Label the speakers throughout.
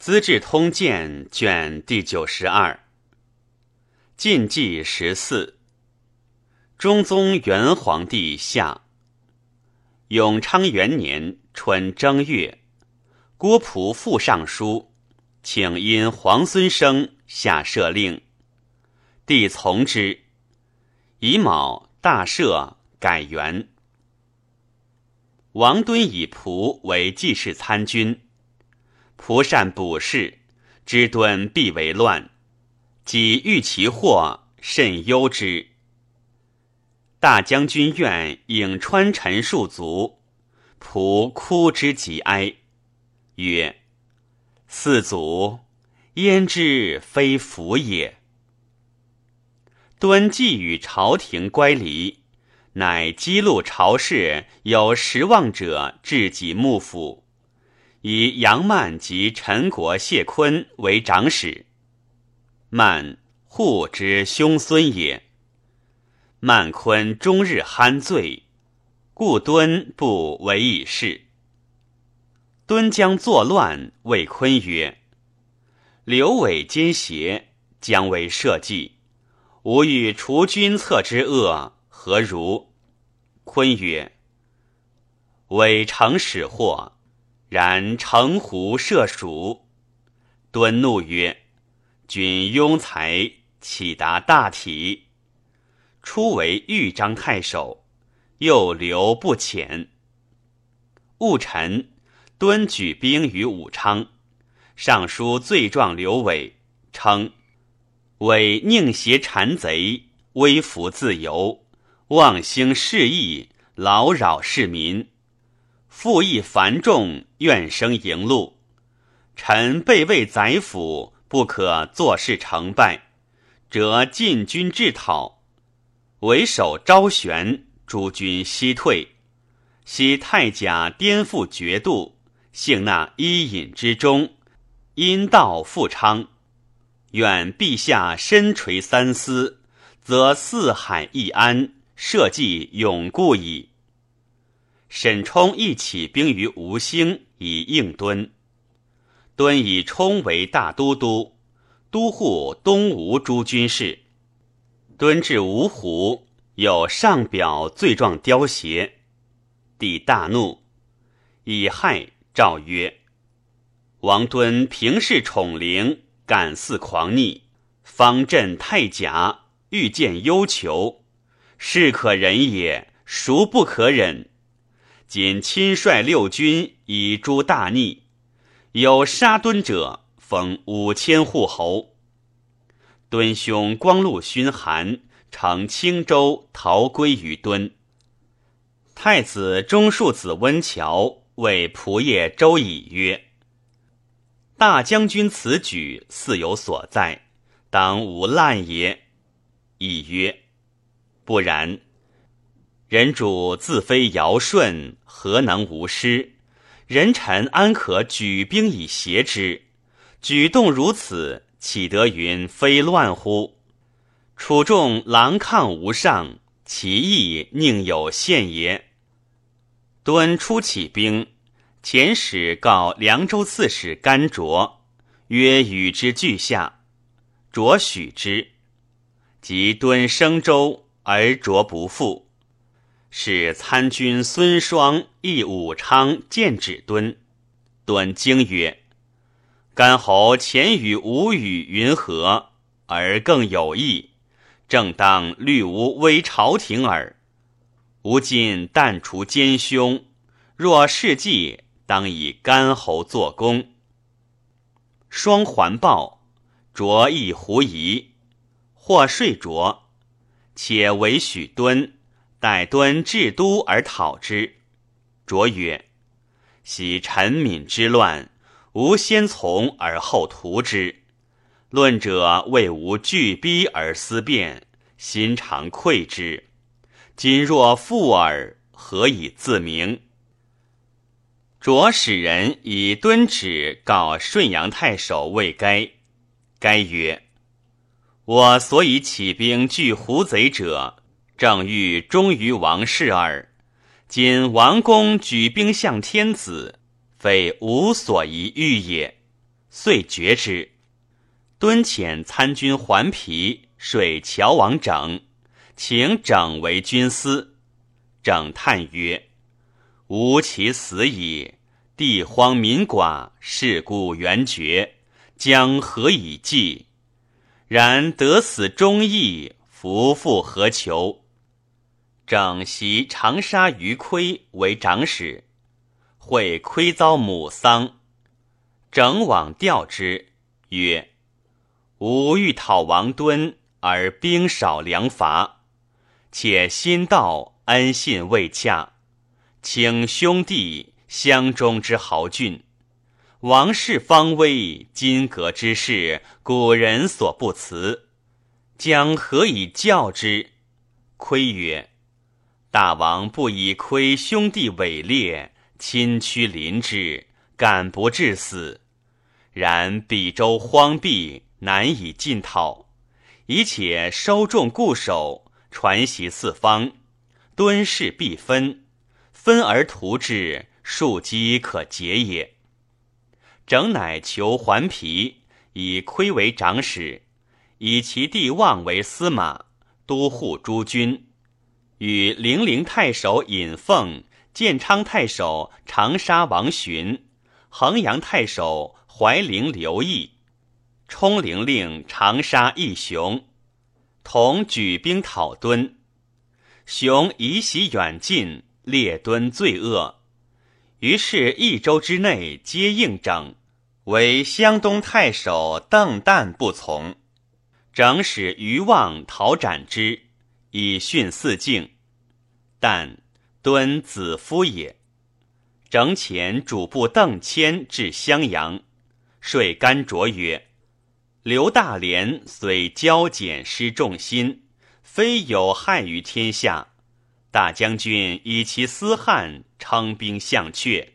Speaker 1: 资治通鉴》卷第九十二。晋纪十四，中宗元皇帝下。永昌元年春正月，郭璞复上书，请因皇孙生下赦令，帝从之。乙卯，大赦，改元。王敦以仆为记事参军，仆善卜事，知敦必为乱。己遇其祸，甚忧之。大将军院颍川陈数卒，仆哭之极哀，曰：“四祖焉知非福也？”敦既与朝廷乖离，乃激怒朝士有实望者，至己幕府，以杨曼及陈国谢坤为长史。曼户之兄孙也。曼坤终日酣醉，故敦不为以事。敦将作乱，谓坤曰：“刘伟奸邪，将为社稷，吾欲除君侧之恶，何如？”坤曰：“伪诚使祸，然城狐射鼠。”敦怒曰。君庸才，岂达大体？初为豫章太守，又留不遣。戊辰，敦举兵于武昌，上书罪状刘伟，称伟宁挟谗贼，威服自由，妄兴事义，劳扰市民，赋役繁重，怨声盈禄。臣备为宰辅。不可坐视成败，则进军制讨，为首昭玄，诸军西退。昔太甲颠覆爵度，幸纳伊尹之中，因道富昌。愿陛下身垂三思，则四海一安，社稷永固矣。沈冲亦起兵于吴兴，以应敦。敦以冲为大都督，都护东吴诸军事。敦至芜湖，有上表罪状凋谢，帝大怒，以害诏曰：“王敦平视宠陵，敢肆狂逆，方镇太甲，欲见忧囚，是可忍也，孰不可忍？今亲率六军以诛大逆。”有杀敦者，封五千户侯。敦兄光禄勋韩乘青州逃归于敦。太子中庶子温峤谓仆射周乙曰：“大将军此举似有所在，当无滥也。”乙曰：“不然。人主自非尧舜，何能无失？”人臣安可举兵以挟之？举动如此，岂得云非乱乎？楚众狼亢无上，其意宁有限也？敦初起兵，遣使告凉州刺史甘卓，曰：“与之俱下。”卓许之。及敦升州，而卓不复。使参军孙双诣武昌见指敦，敦惊曰：“甘侯前与吴语云何？而更有意，正当虑吾危朝廷耳。吾今但除奸凶，若事迹，当以甘侯作功。”双环抱，着一狐疑，或睡着，且为许敦。待敦至都而讨之，卓曰：“昔陈敏之乱，吾先从而后图之。论者为吾惧逼而思变，心常愧之。今若复尔，何以自明？”卓使人以敦旨告顺阳太守魏该，该曰：“我所以起兵拒胡贼者。”正欲忠于王室耳。今王公举兵向天子，非无所宜欲也。遂绝之。敦遣参军桓皮水乔王整，请整为军司。整叹曰：“吾其死矣，地荒民寡，事故元绝，将何以继？然得死忠义，夫复何求？”整袭长沙余亏为长史，会亏遭母丧。整往吊之，曰：“吾欲讨王敦，而兵少粮乏，且心道恩信未洽，请兄弟相中之豪俊。王室方危，金阁之事，古人所不辞，将何以教之？”亏曰：“大王不以亏兄弟伟烈，亲驱临之。”敢不致死，然彼州荒僻，难以进讨。以且收众固守，传习四方，敦士必分，分而图之，庶几可解也。整乃求还皮，以亏为长史，以其弟望为司马，都护诸军，与零陵太守尹奉、建昌太守长沙王寻。衡阳太守怀陵刘毅，冲陵令长沙义雄，同举兵讨敦。雄以喜远近，列敦罪恶，于是一周之内皆应整。唯湘东太守邓旦不从，整使余望讨斩之，以训四境。但敦子夫也。整遣主簿邓谦至襄阳，说甘卓曰：“刘大连虽骄俭失众心，非有害于天下。大将军以其私汉称兵向阙，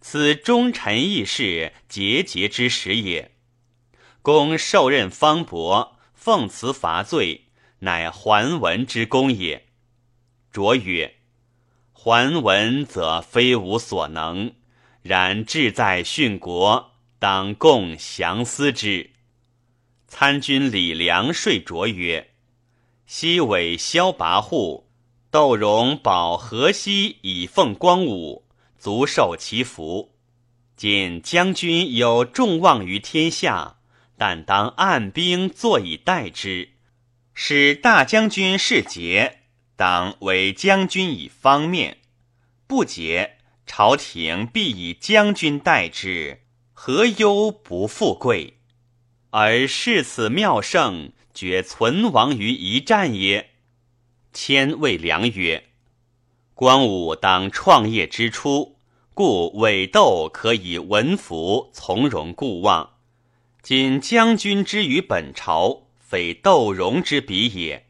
Speaker 1: 此忠臣义士节节之时也。公受任方伯，奉辞伐罪，乃桓文之功也。”卓曰。桓文则非吾所能，然志在殉国，当共降思之。参军李良说卓曰：“西尾萧跋扈，窦融保河西，以奉光武，足受其福。今将军有众望于天下，但当按兵坐以待之，使大将军事节。”当为将军以方面，不解，朝廷必以将军待之，何忧不富贵？而视此妙胜，决存亡于一战也。谦谓良曰：“光武当创业之初，故伪斗可以文服从容固望。今将军之于本朝，非窦融之比也。”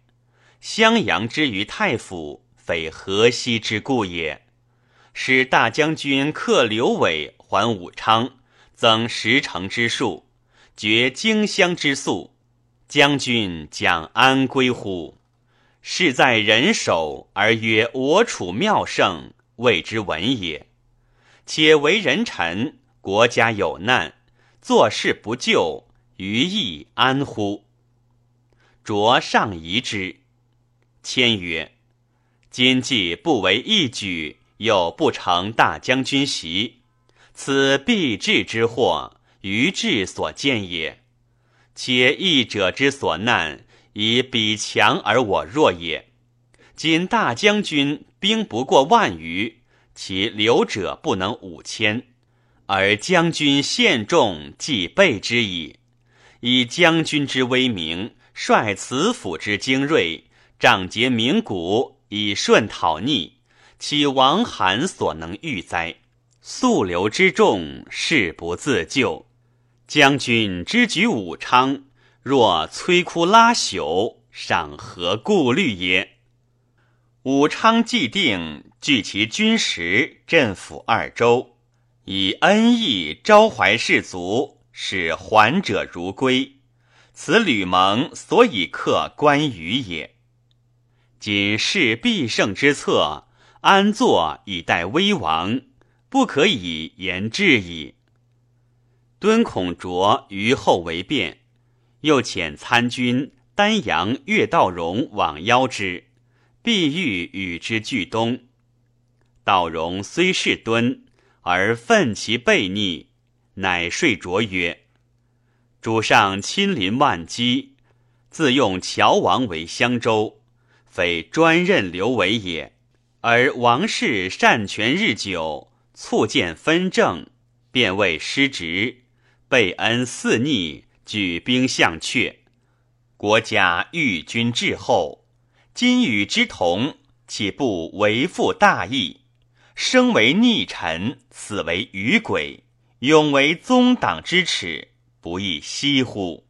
Speaker 1: 襄阳之于太府，非河西之故也。使大将军克刘伟，还武昌，增十城之数，绝荆襄之粟，将军将安归乎？事在人手，而曰我处妙胜，谓之文也。且为人臣，国家有难，做事不救，于义安乎？着上疑之。谦曰：“今既不为一举，又不成大将军席，此必至之祸，于志所见也。且义者之所难，以彼强而我弱也。今大将军兵不过万余，其留者不能五千，而将军献众既备之矣。以将军之威名，率此府之精锐。”仗节名鼓以顺讨逆，岂王罕所能御哉？素流之众，誓不自救。将军之举武昌，若摧枯拉朽，尚何顾虑也？武昌既定，据其军实，镇抚二州，以恩义招怀士卒，使还者如归。此吕蒙所以克关羽也。今是必胜之策，安坐以待危亡，不可以言志矣。敦孔卓于后为变，又遣参军丹阳岳道荣往邀之，必欲与之俱东。道荣虽是敦，而愤其悖逆，乃说卓曰：“主上亲临万机，自用乔王为襄州，非专任刘为也。而王室擅权日久，促见纷政，便为失职，备恩肆逆，举兵向阙。国家欲君至厚，今与之同，岂不为负大义？”生为逆臣，死为余鬼，永为宗党之耻，不亦惜乎？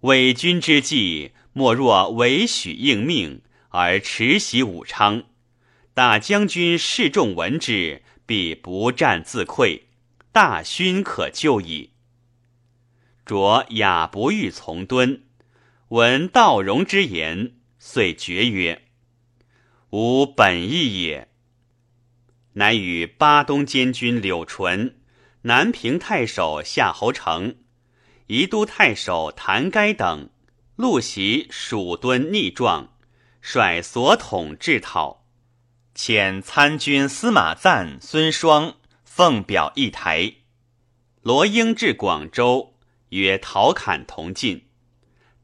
Speaker 1: 伪君之计，莫若委许应命而持袭武昌。大将军示众闻之，必不战自溃，大勋可救矣。卓雅不欲从敦，闻道荣之言，遂决曰：“吾本意也。”乃与巴东监军柳纯、南平太守夏侯成、宜都太守谭该等陆袭蜀敦逆状，率所统制讨，遣参军司马赞、孙双奉表一台。罗英至广州，约陶侃同进。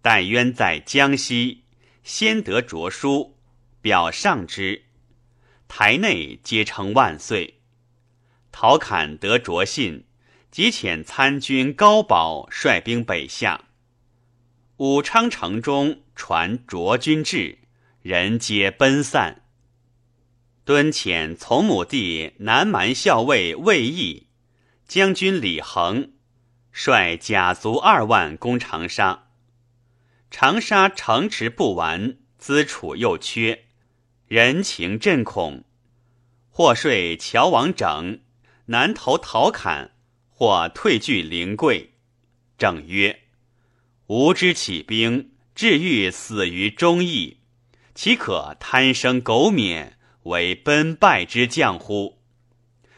Speaker 1: 戴渊在江西，先得着书，表上之。台内皆称万岁。陶侃得着信，即遣参军高保率兵北下。武昌城中传卓军至，人皆奔散。敦遣从母弟南蛮校尉魏毅、将军李恒率甲卒二万攻长沙。长沙城池不完，资储又缺。人情震恐，或睡乔王整，南投陶侃，或退据临桂。正曰：“吾之起兵，至欲死于忠义，岂可贪生苟免，为奔败之将乎？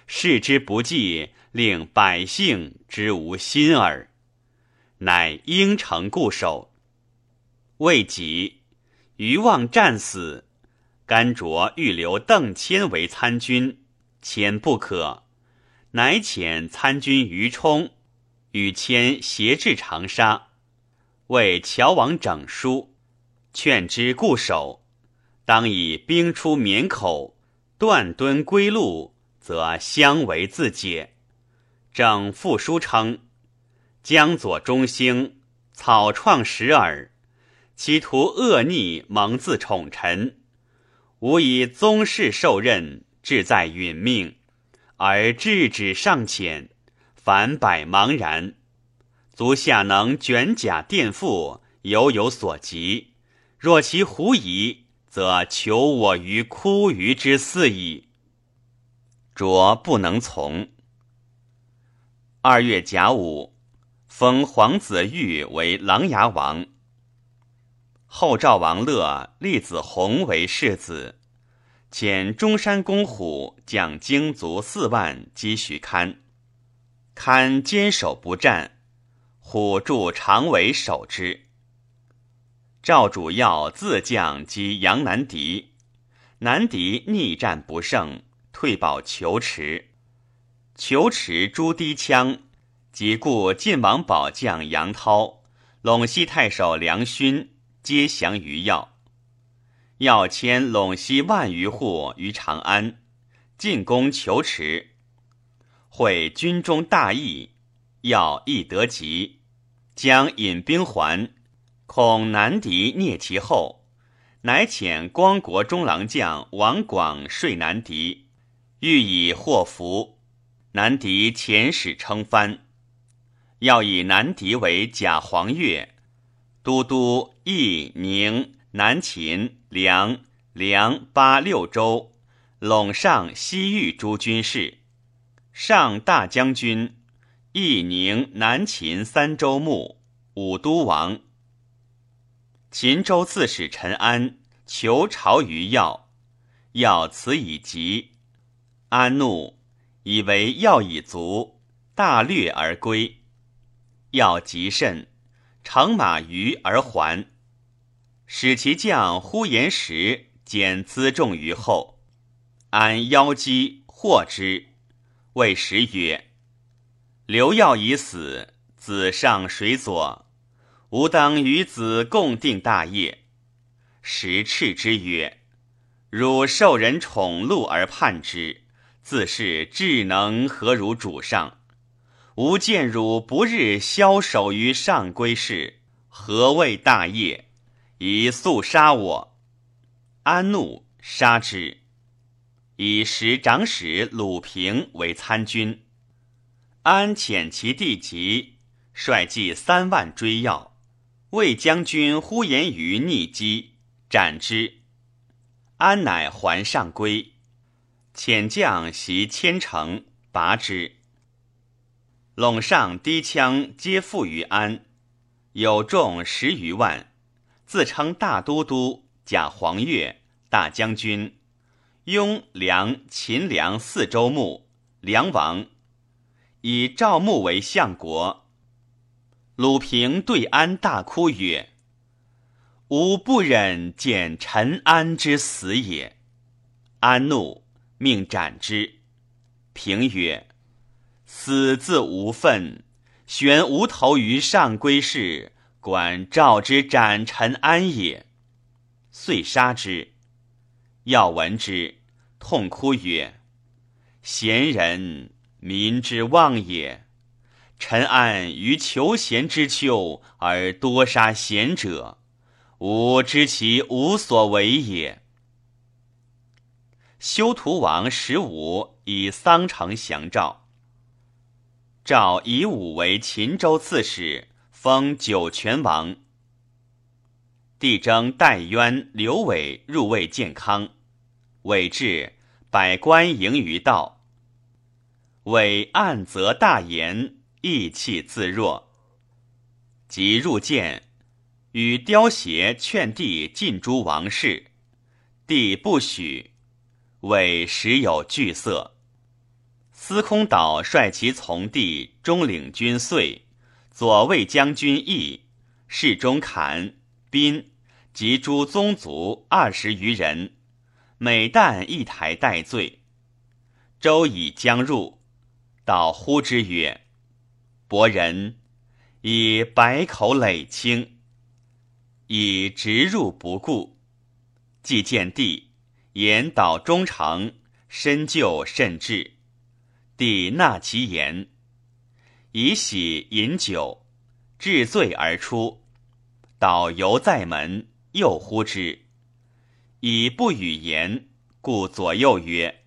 Speaker 1: 视之不济，令百姓之无心耳。乃应城固守。未几，余望战死。”甘卓欲留邓谦为参军，谦不可，乃遣参军于冲与谦挟至长沙，为乔王整书，劝之固守，当以兵出绵口，断敦归路，则相为自解。整复书称：江左中兴，草创时耳，企图恶逆，蒙自宠臣。吾以宗室受任，志在殒命，而制止尚浅，反百茫然。足下能卷甲垫腹，犹有所及。若其狐疑，则求我于枯鱼之肆矣。卓不能从。二月甲午，封皇子玉为琅琊王。后赵王乐立子弘为世子，遣中山公虎将精卒四万击许堪，堪坚守不战，虎助长尾守之。赵主要自将击杨南敌，南敌逆战不胜，退保求池。求池朱氐羌即故晋王保将杨涛、陇西太守梁勋。皆降于要，要迁陇西万余户于长安，进攻求池。会军中大义，要亦得急，将引兵还，恐南敌蹑其后，乃遣光国中郎将王广率南敌，欲以祸福。南敌遣使称藩，要以南敌为假黄钺。都督义宁南秦梁梁八六州陇上西域诸军事，上大将军义宁南秦三州牧武都王。秦州刺史陈安求朝于要，要辞以急，安怒，以为要已足，大略而归。要极甚，乘马于而还。使其将呼延时减辎重于后，安腰肌获之，谓时曰：“刘耀已死，子上谁佐？吾当与子共定大业。”时斥之曰：“汝受人宠禄而叛之，自是智能何如主上？吾见汝不日枭首于上归事，何谓大业？以速杀我！”安怒，杀之。以时长史鲁平为参军。安遣其弟及，率计三万追要，魏将军呼延于逆击。斩之，安乃还上归，遣将袭千城，拔之。陇上低羌皆附于安，有众十余万，自称大都督、假黄钺、大将军、雍梁秦梁四州牧、梁王，以赵牧为相国。鲁平对安大哭曰。吾不忍见陈安之死也。安怒，命斩之。平曰：“死自无愤，悬无头于上归事，管赵之斩陈安也。”遂杀之。要闻之，痛哭曰：“贤人，民之望也。陈安于求贤之秋，而多杀贤者。”吾知其无所为也。修图王十五以桑城降赵，赵以武为秦州刺史，封九泉王。帝征戴渊、刘伟入魏建康，伟至，百官迎于道。伟暗则大言，意气自若，即入见。与刁协劝帝尽诛王室，帝不许，为时有惧色。司空岛率其从弟中领军遂、左卫将军义、侍中侃、宾及诸宗族二十余人，每旦一台待罪。周以将入，导呼之曰：“伯仁，以百口累清。”以直入不顾，既见帝，言导忠诚，深究甚至。帝纳其言，以喜饮酒，至醉而出。导犹在门，又呼之，以不语言，故左右曰：“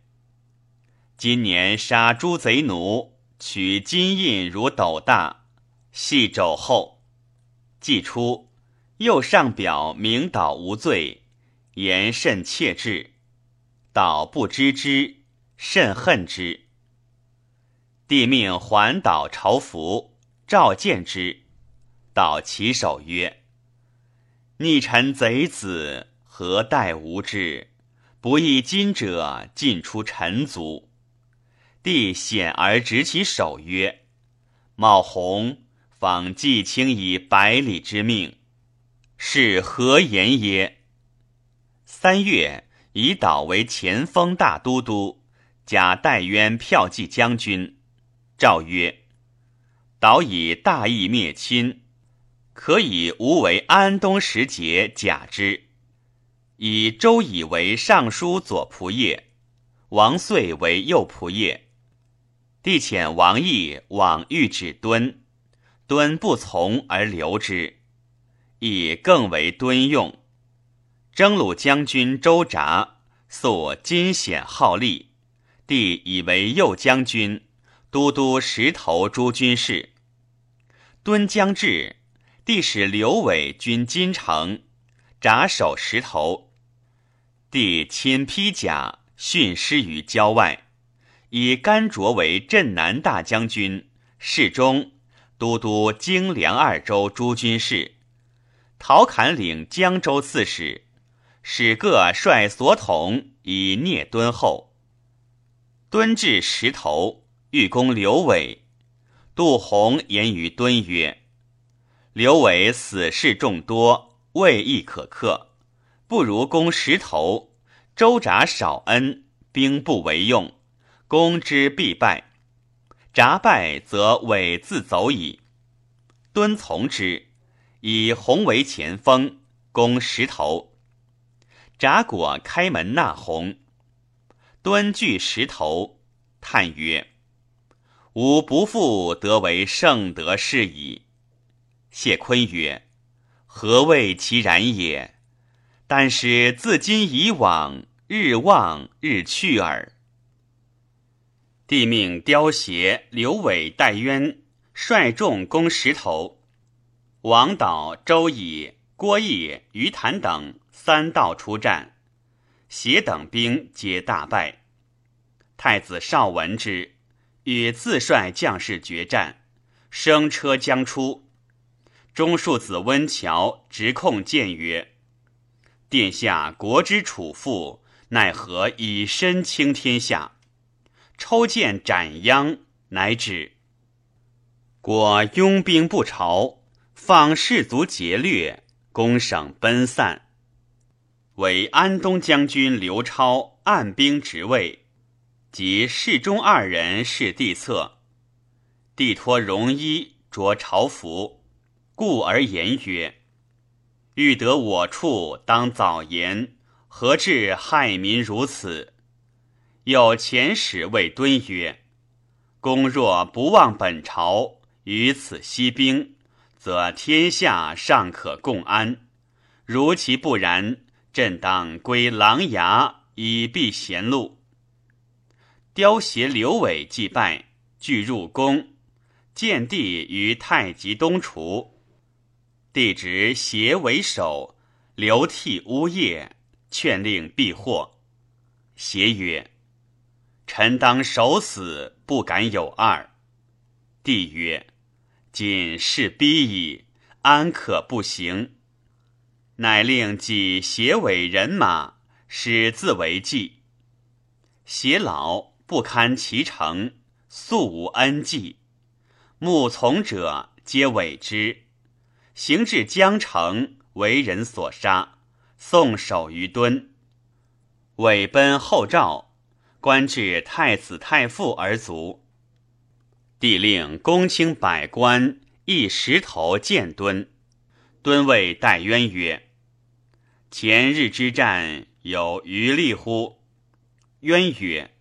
Speaker 1: 今年杀诸贼奴，取金印如斗大，系肘后，既出。”又上表明导无罪，言甚切至，导不知之，甚恨之。帝命还岛朝服，召见之，导起手曰：“逆臣贼子，何待无知？不义今者，尽出臣族。”帝显而执其手曰：“茂弘访季卿以百里之命。”是何言耶？三月，以岛为前锋大都督，假代渊骠骑将军。诏曰：导以大义灭亲，可以无为安东时节假之。以周以为尚书左仆射，王遂为右仆射。帝遣王毅往谕旨敦，敦不从而留之。以更为敦用。征虏将军周札素金显好立，帝以为右将军、都督石头诸军事。敦将至，帝使刘伟军金城，札守石头。帝亲披甲，训师于郊外，以甘卓为镇南大将军、侍中、都督京凉二州诸军事。陶侃领江州刺史，使各率所统以聂敦后。敦至石头，欲攻刘伟，杜洪言于敦曰：“刘伟死事众多，未亦可克，不如攻石头。周札少恩，兵不为用，攻之必败。札败，则伟自走矣。”敦从之，以洪为前锋，攻石头。札果开门纳洪，敦据石头，叹曰：“吾不复得为圣德士矣。”谢坤曰：“何谓其然也？但是自今以往，日望日去耳。”帝命刁协、刘伟、戴渊率众攻石头，王导、周乙、郭义、于谭等。三道出战，协等兵皆大败。太子少闻之，与自率将士决战，生车将出。中庶子温峤直控谏曰：“殿下国之储父，奈何以身倾天下？抽剑斩殃，乃止。果拥兵不朝，放士卒劫掠，攻省奔散。”为安东将军刘超按兵执位，及侍中二人侍帝侧，帝托戎衣着朝服，故而言曰：“欲得我处，当早言，何至害民如此？”有遣使谓敦曰：“公若不忘本朝，于此息兵，则天下尚可共安；如其不然，”朕当归琅琊以避贤路。刁协刘伟祭拜，俱入宫，见帝于太极东厨。帝执协为首，流涕呜咽，劝令避祸。协曰：“臣当守死，不敢有二。”帝曰：“今事逼矣，安可不行？”乃令己携尾人马，使自为计。携老不堪其成，素无恩绩，目从者皆委之。行至江城，为人所杀，送首于敦。尾奔后赵，官至太子太傅而卒。帝令公卿百官一石头见敦。敦谓戴渊曰。前日之战有余力乎？渊曰：“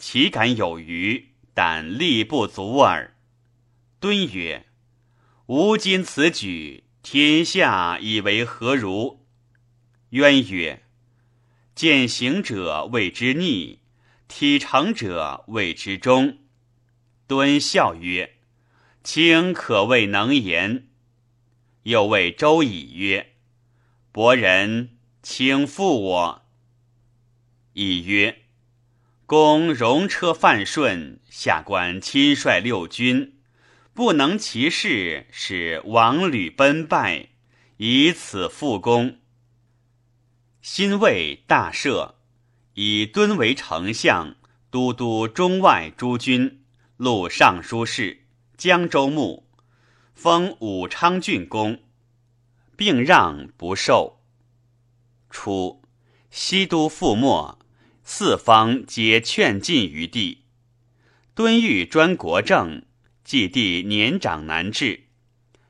Speaker 1: 岂敢有余？但力不足耳。”敦曰：“吾今此举，天下以为何如？”渊曰：“见行者谓之逆，体成者谓之忠。”敦笑曰：“卿可谓能言。”又谓周乙曰。伯仁，请复我。乙曰：“公戎车犯顺，下官亲率六军，不能其事，使王吕奔败，以此复功。新魏大赦，以敦为丞相，都督中外诸军，录尚书事，江州牧，封武昌郡公。”并让不受。初，西都覆没，四方皆劝进于地。敦欲专国政，既帝年长难治，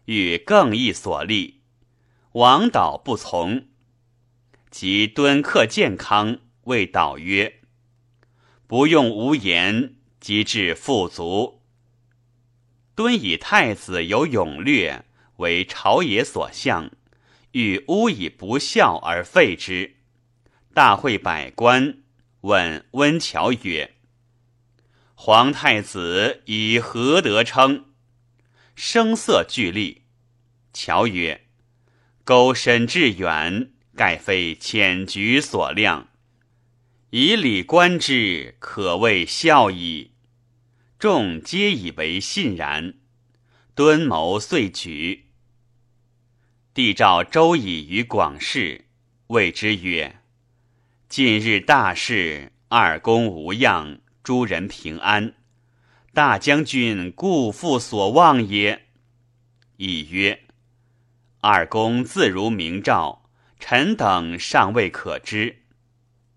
Speaker 1: 欲更易所立。王导不从。及敦克健康，谓导曰：“不用无言，即至富足。”敦以太子有勇略，为朝野所向。欲诬以不孝而废之。大会百官问温峤曰：“皇太子以何得称？”声色俱厉。乔曰：“钩深致远，盖非浅局所量。以礼观之，可谓孝矣。”众皆以为信然。敦谋遂举。帝召周乙于广室，谓之曰：“近日大事，二公无恙，诸人平安。大将军故父所望也。”亦曰：“二公自如明诏，臣等尚未可知。”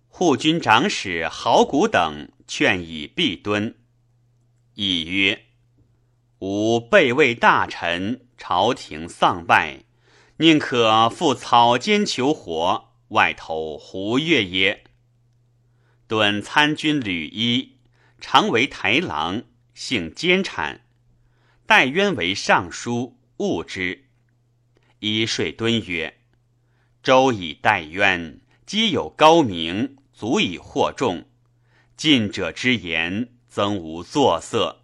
Speaker 1: 护军长史郝谷等劝以避敦。亦曰：“吾备为大臣，朝廷丧败，宁可赴草间求活，外头胡越也。”敦参军吕一，常为台郎，姓奸产，待渊为尚书。悟之，一说敦曰：“周以待渊，皆有高明，足以惑众。近者之言，曾无作色。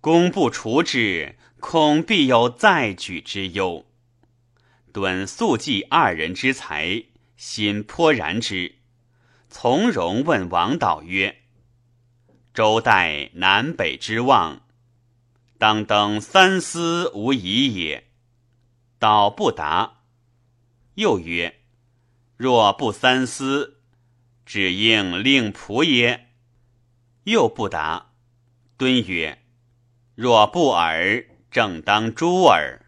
Speaker 1: 公不除之，恐必有再举之忧。”敦素记二人之才，心颇然之，从容问王导曰：“周代南北之望。”当登三思无疑也。导不答。又曰：若不三思，只应令仆耶？又不答。敦曰：若不尔，正当诛耳。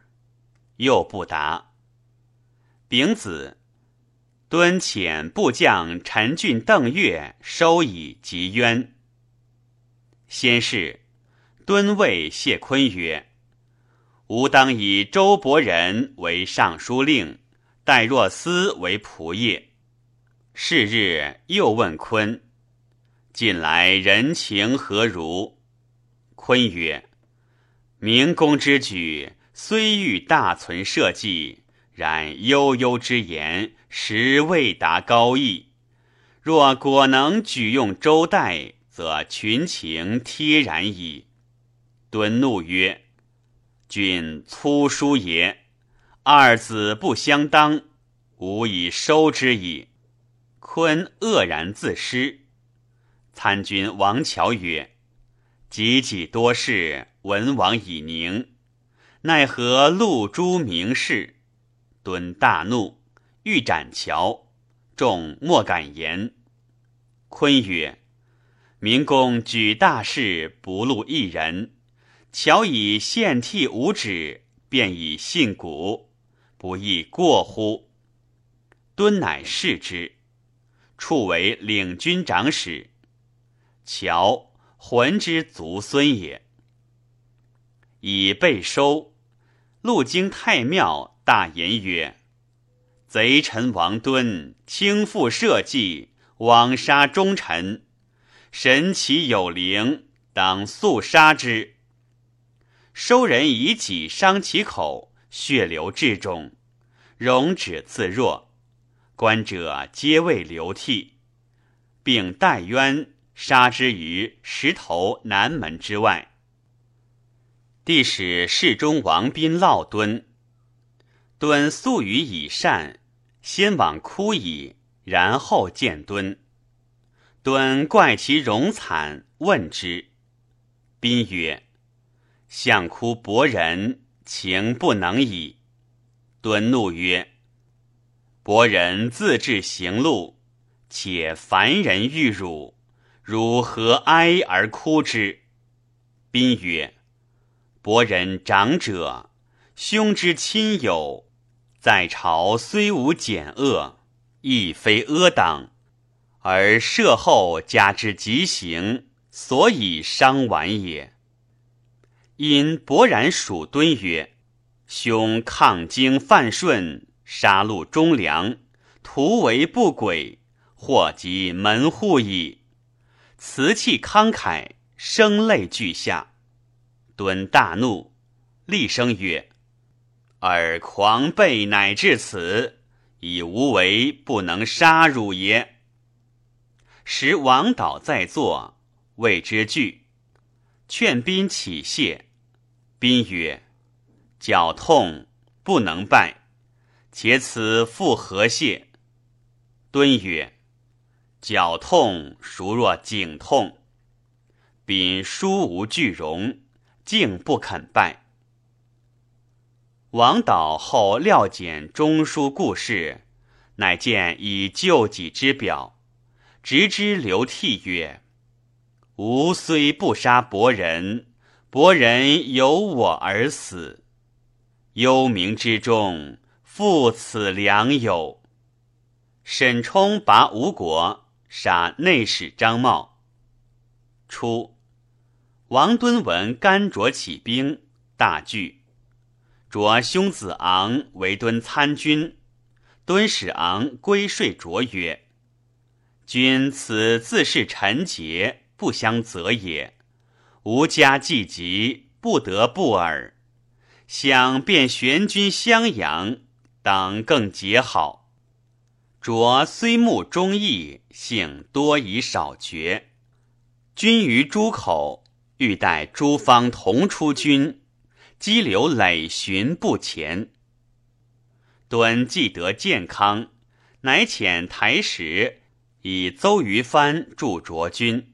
Speaker 1: 又不答。丙子，敦遣部将陈俊、邓岳收以及渊。先是。敦谓谢坤曰：“吾当以周伯仁为尚书令，戴若思为仆射。”是日，又问坤：“近来人情何如？”坤曰：“明公之举，虽欲大存社稷，然悠悠之言，实未达高义。若果能举用周代，则群情贴然矣。”敦怒曰：“君粗疏也！二子不相当，吾已收之矣。”坤愕然自失。参军王乔曰：“己己多事，文王已宁，奈何露诸名士？”敦大怒，欲斩乔，众莫敢言。坤曰：“明公举大事，不录一人。”乔以献替无止，便以信古，不亦过乎？敦乃视之，处为领军长史。乔浑之族孙也。以备收，路经太庙，大言曰：“贼臣王敦轻负社稷，枉杀忠臣，神其有灵，当速杀之。”收人以己伤其口，血流至中，容止自若。观者皆未流涕，并戴冤杀之于石头南门之外。帝使侍中王斌烙敦，敦素语以善，先往哭矣，然后见敦。敦怪其容惨，问之。宾曰。相哭伯仁，情不能已。敦怒曰：“伯仁自至行路，且凡人遇辱，汝何哀而哭之？”宾曰：“伯仁长者，兄之亲友，在朝虽无简恶，亦非阿党，而社后加之极刑，所以伤晚也。”因勃然属敦曰：“兄抗经犯顺，杀戮忠良，图为不轨，祸及门户矣。”辞气慷慨，声泪俱下。敦大怒，厉声曰：“尔狂悖乃至此，以无为不能杀汝也。”时王导在座，谓之惧，劝宾起谢。宾曰：“脚痛不能拜，且此复何谢？”敦曰：“脚痛孰若颈痛？”宾殊无惧容，竟不肯拜。王导后料简中书故事，乃见以救己之表，直之流涕曰：“吾虽不杀伯仁，伯仁有我而死。幽冥之中，复此良友。沈冲拔吴国，杀内史张茂。初，王敦闻甘卓起兵，大惧。卓兄子昂为敦参军，敦使昂归说卓曰：“君此自是臣节，不相责也。吾家既急，不得不耳。想便玄君襄阳，当更结好。”卓虽慕忠义，幸多以少决。君于诸口，欲待诸方同出军，激流累寻不前。敦既得健康，乃遣台使以邹于藩助卓君。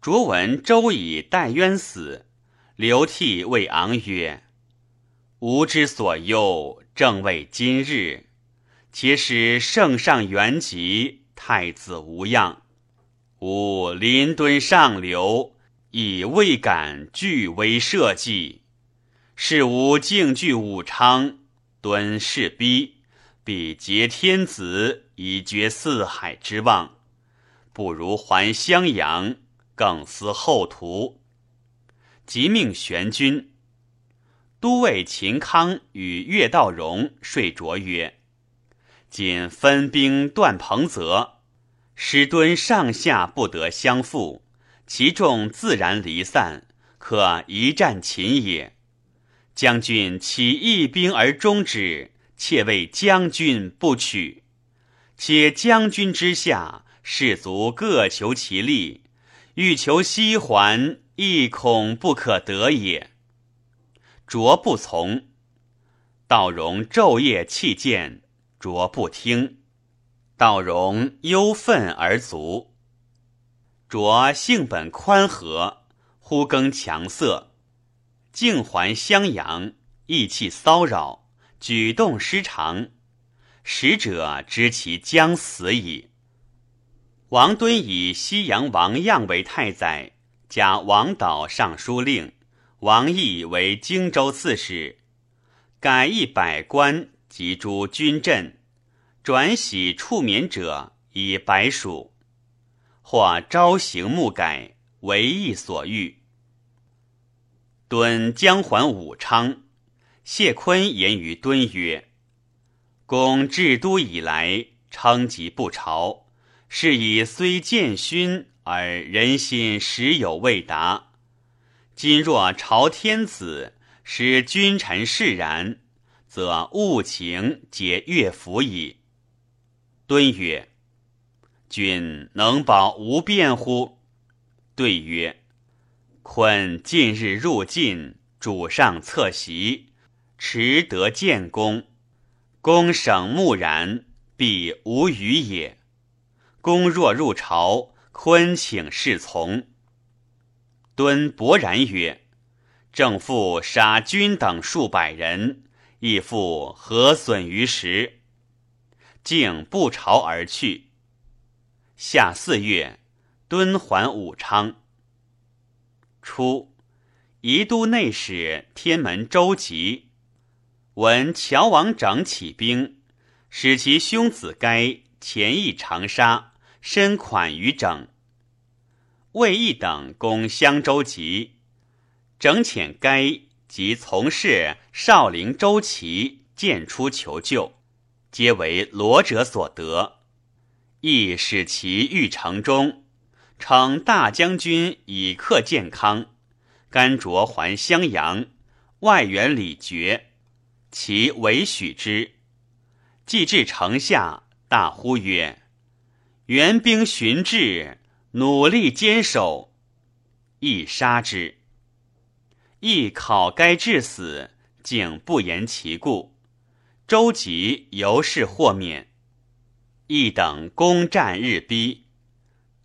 Speaker 1: 卓闻周以待渊死，流涕谓昂曰：“吾之所忧，正为今日。”且使圣上元吉，太子无恙。吾临敦上流，以未敢拒威社稷。是吾敬据武昌，敦势逼，必结天子，以绝四海之望。不如还襄阳，更思后图。即命玄军。都尉秦康与岳道荣睡着曰。仅分兵断彭泽，使敦上下不得相负，其众自然离散，可一战擒也。将军起义兵而终之，且为将军不取。且将军之下，士卒各求其利，欲求西还，亦恐不可得也。卓不从，道荣昼夜弃剑。卓不听，道荣忧愤而卒。卓性本宽和，忽更强色，竟还襄阳，意气骚扰，举动失常。使者知其将死矣。王敦以西阳王样为太宰，加王导尚书令，王毅为荆州刺史，改一百官。及诸军镇，转徙处免者以白属，或朝行暮改，为意所欲。敦将还武昌，谢坤言于敦曰：“公至都以来，称疾不朝，是以虽见勋，而人心实有未达。今若朝天子，使君臣释然。”则物情皆乐服矣。敦曰：“君能保无变乎？”对曰：“坤近日入晋，主上侧席，迟得见公。公省木然，必无虞也。公若入朝，坤请侍从。”敦勃然曰：“正父杀君等数百人。”亦复何损于时？竟不朝而去。夏四月，敦还武昌。初，宜都内史天门周吉闻乔王整起兵，使其兄子该前役长沙，身款于整。魏义等攻襄州急，整遣该。及从事少陵周齐见出求救，皆为罗者所得，亦使其欲城中，称大将军以克健康，甘卓还襄阳，外援李傕，其为许之。既至城下，大呼曰：“援兵寻至，努力坚守，亦杀之。”亦考该致死，竟不言其故。周吉由是豁免。一等攻战日逼，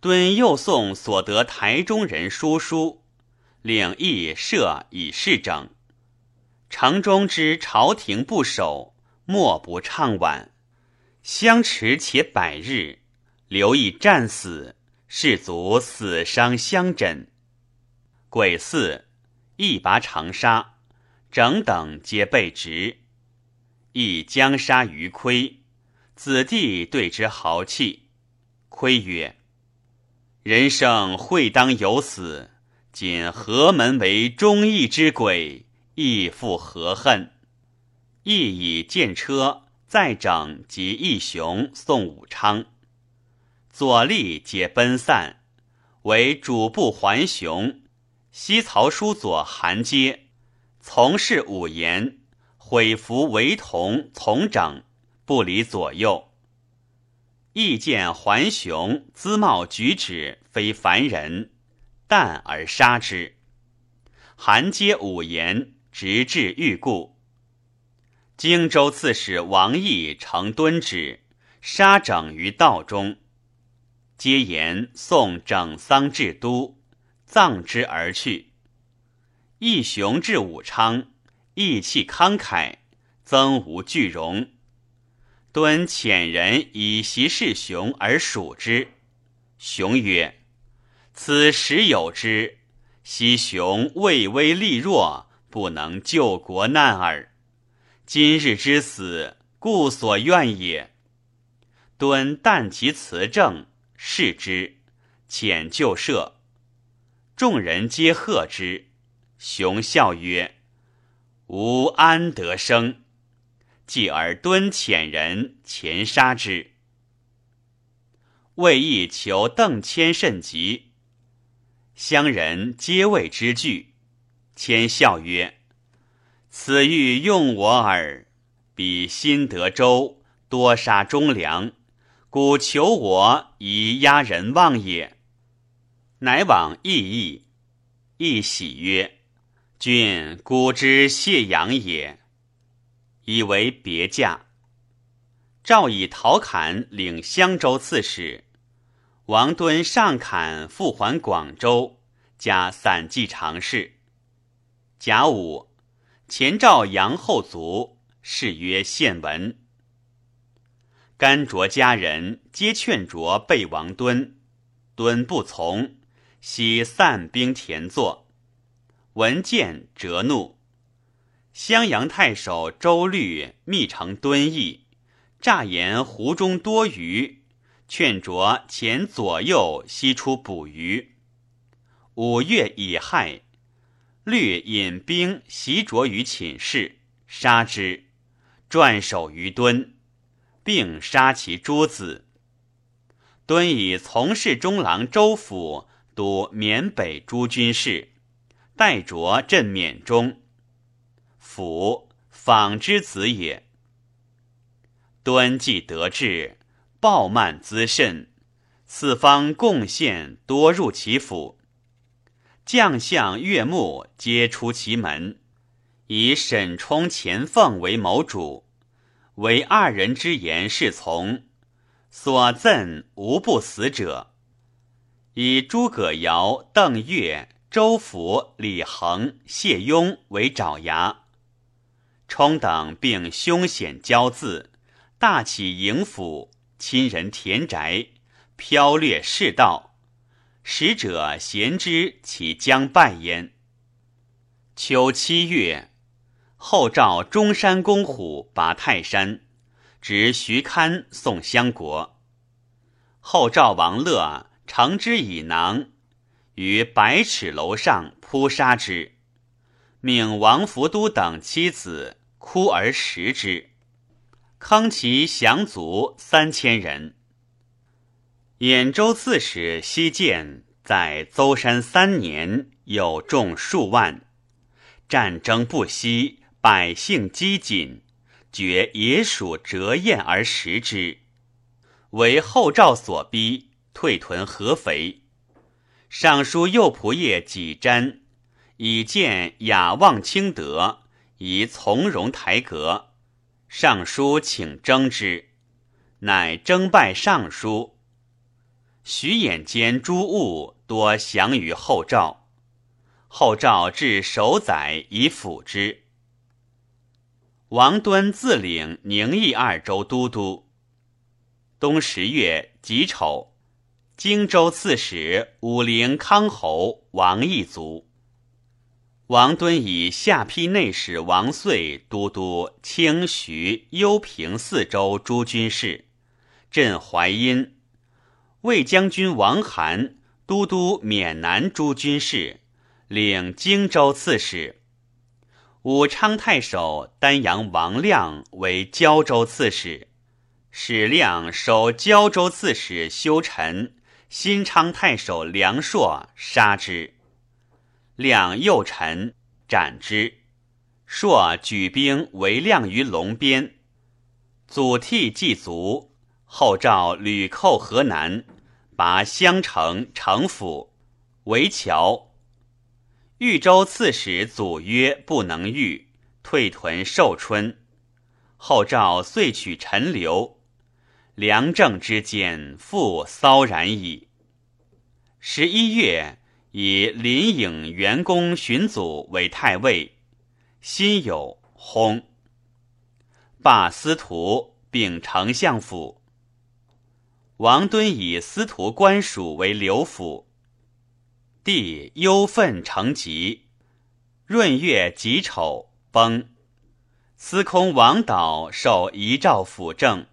Speaker 1: 敦又送所得台中人书书，领议设以示整。城中之朝廷不守，莫不唱挽。相持且百日，刘毅战死，士卒死伤相枕。鬼四，一拔长沙，整等皆被执。亦将杀于窥，子弟对之豪气。窥曰：“人生会当有死，仅何门为忠义之鬼？亦复何恨？”亦以见车再整及义雄送武昌。左吏皆奔散，为主簿还雄、西曹书左韩阶从事武言。毁服为同从整，不离左右。意见桓雄姿貌举止非凡人，淡而杀之。韩皆五言，直至欲故。荆州刺史王毅承敦旨，杀整于道中。皆言送整丧至都，葬之而去。义雄至武昌。义气慷慨，曾无惧容。敦遣人以袭世雄而属之。雄曰：“此时有之，昔雄畏威力弱，不能救国难耳。今日之死，故所愿也。”敦但其辞政，视之，遣就赦。众人皆贺之。雄笑曰。吾安得生？继而敦遣人前杀之。魏义求邓谦甚急，乡人皆谓之惧。谦笑曰：“此欲用我耳。彼新得州多杀忠良，故求我以压人望也。”乃往义义，亦喜曰。君古之谢阳也，以为别驾。赵以陶侃领襄州刺史，王敦上坎复还广州，加散骑常侍。甲午，前赵杨后卒，谥曰献文。甘卓家人皆劝卓备王敦，敦不从，悉散兵田坐。闻见折怒，襄阳太守周律密成敦义，诈言湖中多鱼，劝卓前左右西出捕鱼。五月乙亥，律引兵袭卓于寝室，杀之，转首于敦，并杀其诸子。敦以从事中郎周府督缅北诸军事。代卓镇缅中，府访之子也。端既得志，暴慢滋甚，四方贡献多入其府，将相岳牧皆出其门，以沈冲、钱凤为谋主，唯二人之言是从，所赠无不死者。以诸葛尧、邓岳。周福、李恒、谢雍为爪牙，冲等并凶险骄恣，大起营府，侵人田宅，剽掠世道，使者咸之其将败焉。秋七月，后召中山公虎拔泰山，执徐堪送相国。后赵王乐乘之以囊。于百尺楼上扑杀之，命王福都等妻子哭而食之，坑其降卒三千人。兖州刺史西建在邹山三年，有众数万，战争不息，百姓饥馑，觉野鼠折燕而食之，为后赵所逼，退屯合肥。尚书右仆射己瞻以见雅望清德，以从容台阁。尚书请征之，乃征拜尚书。徐眼间诸物多降于后赵，后赵至守宰以辅之。王敦自领宁义二州都督。冬十月己丑。荆州刺史武陵康侯王义族。王敦以下邳内史王遂都督清徐幽平四州诸军事，镇淮阴。魏将军王涵都督缅南诸军事，领荆州刺史。武昌太守丹阳王亮为胶州刺史，史亮守胶州刺史修臣，新昌太守梁硕杀之。亮右臣斩之，朔举兵围亮于龙边，祖逖既卒，后召吕寇河南，拔襄城城府，围桥。豫州刺史祖约不能御，退屯寿春。后赵遂取陈留，梁郑之间复骚然矣。十一月。以林颖元公荀祖为太尉，辛酉薨。罢司徒，并丞相府。王敦以司徒官署为刘府。帝忧愤成疾，闰月己丑崩。司空王导受遗诏辅政。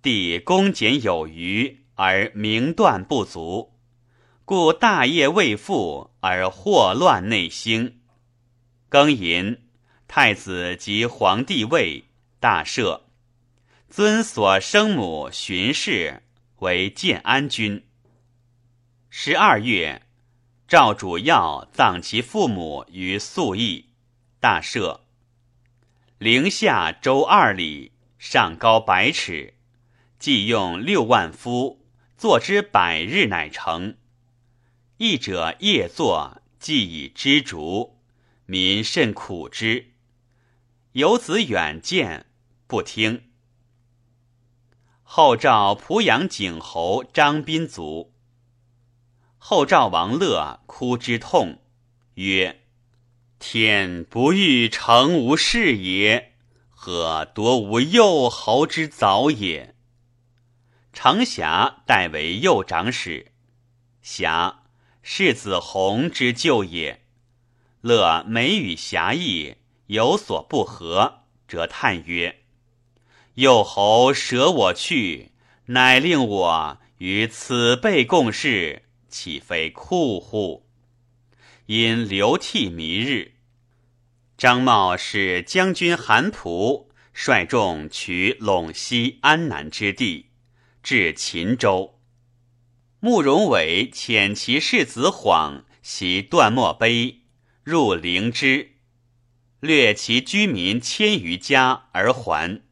Speaker 1: 帝恭俭有余，而明断不足。故大业未复，而祸乱内兴。庚寅，太子即皇帝位，大赦，尊所生母荀氏为建安君。十二月，赵主要葬其父母于宿邑，大赦。陵下周二里，上高百尺，即用六万夫，作之百日，乃成。义者夜作，既以知足，民甚苦之。游子远见，不听。后赵濮阳景侯张宾卒。后赵王乐哭之痛，曰：“天不欲成无事也，何夺吾幼侯之早也？”程霞代为右长史，霞。世子弘之旧也，乐美与侠义有所不合，则叹曰：“幼侯舍我去，乃令我与此辈共事，岂非酷乎？”因流涕弥日。张茂使将军韩普率众取陇西、安南之地，至秦州。慕容伟遣其世子晃袭段墨碑，入灵芝，掠其居民千余家而还。